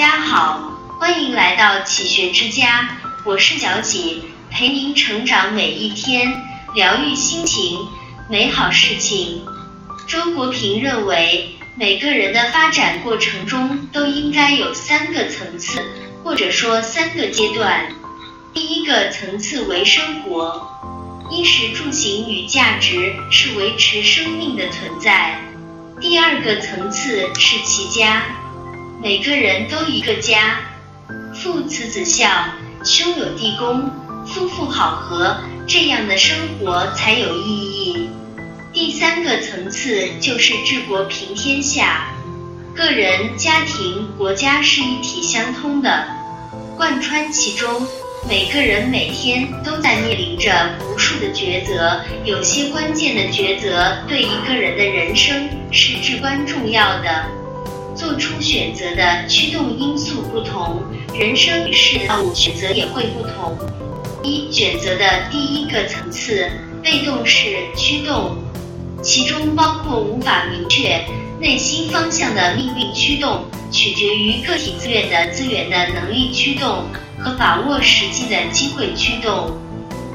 家好，欢迎来到启学之家，我是小启，陪您成长每一天，疗愈心情，美好事情。周国平认为，每个人的发展过程中都应该有三个层次，或者说三个阶段。第一个层次为生活，衣食住行与价值是维持生命的存在。第二个层次是齐家。每个人都一个家，父慈子孝，兄友弟恭，夫妇好合，这样的生活才有意义。第三个层次就是治国平天下，个人、家庭、国家是一体相通的，贯穿其中。每个人每天都在面临着无数的抉择，有些关键的抉择对一个人的人生是至关重要的。做出选择的驱动因素不同，人生与事物选择也会不同。一选择的第一个层次，被动式驱动，其中包括无法明确内心方向的命运驱动，取决于个体资源的资源的能力驱动和把握时机的机会驱动。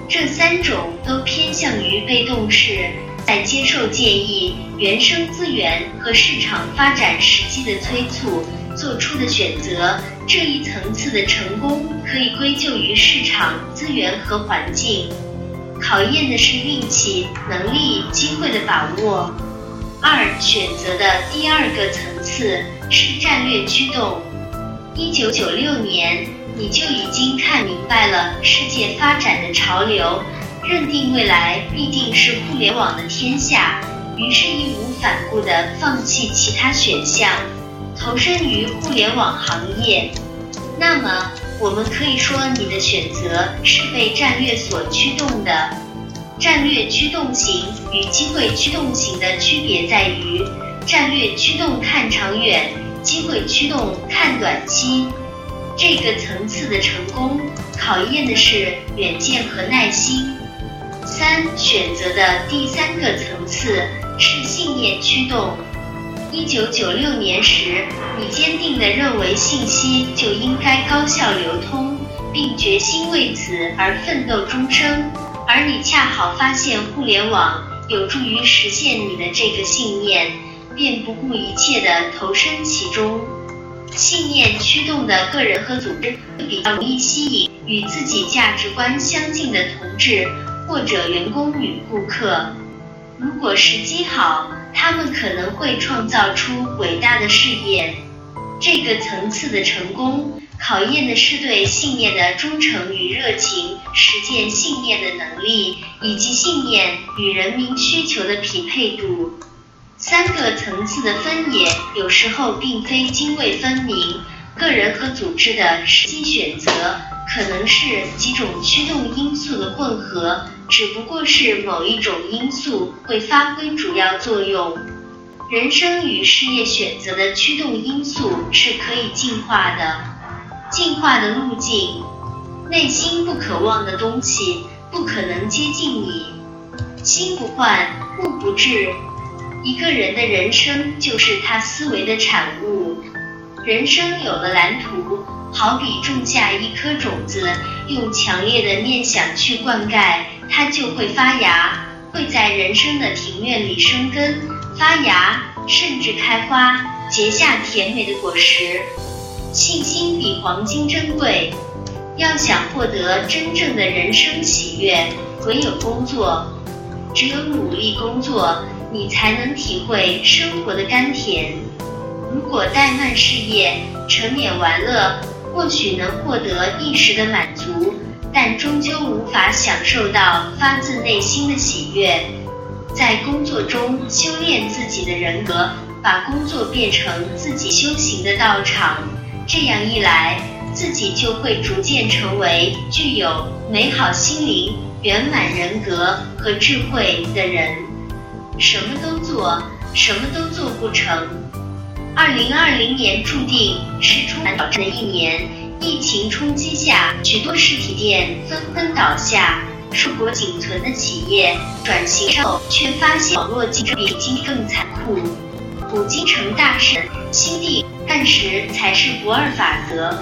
这三种都偏向于被动式。在接受建议、原生资源和市场发展时机的催促做出的选择，这一层次的成功可以归咎于市场资源和环境，考验的是运气、能力、机会的把握。二选择的第二个层次是战略驱动。一九九六年，你就已经看明白了世界发展的潮流。认定未来必定是互联网的天下，于是义无反顾地放弃其他选项，投身于互联网行业。那么，我们可以说你的选择是被战略所驱动的。战略驱动型与机会驱动型的区别在于，战略驱动看长远，机会驱动看短期。这个层次的成功，考验的是远见和耐心。三选择的第三个层次是信念驱动。一九九六年时，你坚定地认为信息就应该高效流通，并决心为此而奋斗终生。而你恰好发现互联网有助于实现你的这个信念，便不顾一切地投身其中。信念驱动的个人和组织比较容易吸引与自己价值观相近的同志。或者员工与顾客，如果时机好，他们可能会创造出伟大的事业。这个层次的成功，考验的是对信念的忠诚与热情，实践信念的能力，以及信念与人民需求的匹配度。三个层次的分野，有时候并非泾渭分明，个人和组织的实际选择，可能是几种驱动因素的混合。只不过是某一种因素会发挥主要作用。人生与事业选择的驱动因素是可以进化的，进化的路径。内心不渴望的东西不可能接近你。心不换，物不至。一个人的人生就是他思维的产物。人生有了蓝图，好比种下一颗种子，用强烈的念想去灌溉。它就会发芽，会在人生的庭院里生根、发芽，甚至开花，结下甜美的果实。信心比黄金珍贵。要想获得真正的人生喜悦，唯有工作，只有努力工作，你才能体会生活的甘甜。如果怠慢事业，沉湎玩乐，或许能获得一时的满足。但终究无法享受到发自内心的喜悦。在工作中修炼自己的人格，把工作变成自己修行的道场。这样一来，自己就会逐渐成为具有美好心灵、圆满人格和智慧的人。什么都做，什么都做不成。二零二零年注定是充满挑战的一年。疫情冲击下，许多实体店纷纷倒下，硕果仅存的企业转型后，却发现网络竞争比经更残酷。古今成大事，心地按时才是不二法则。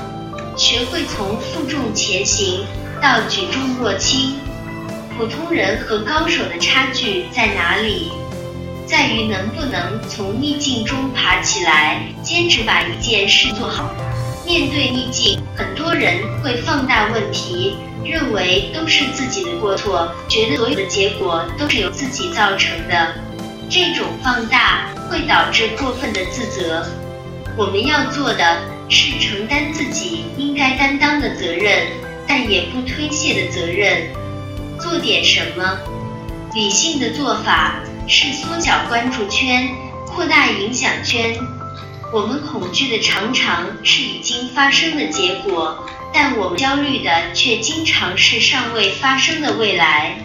学会从负重前行到举重若轻，普通人和高手的差距在哪里？在于能不能从逆境中爬起来，坚持把一件事做好。面对逆境，很多人会放大问题，认为都是自己的过错，觉得所有的结果都是由自己造成的。这种放大会导致过分的自责。我们要做的是承担自己应该担当的责任，但也不推卸的责任。做点什么？理性的做法。是缩小关注圈，扩大影响圈。我们恐惧的常常是已经发生的结果，但我们焦虑的却经常是尚未发生的未来。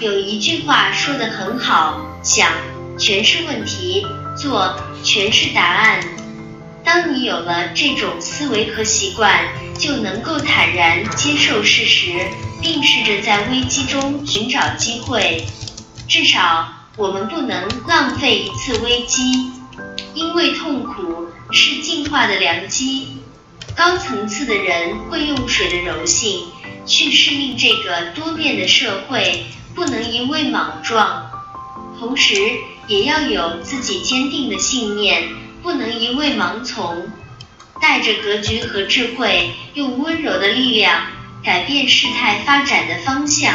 有一句话说得很好：想全是问题，做全是答案。当你有了这种思维和习惯，就能够坦然接受事实，并试着在危机中寻找机会，至少。我们不能浪费一次危机，因为痛苦是进化的良机。高层次的人会用水的柔性去适应这个多变的社会，不能一味莽撞，同时也要有自己坚定的信念，不能一味盲从。带着格局和智慧，用温柔的力量改变事态发展的方向。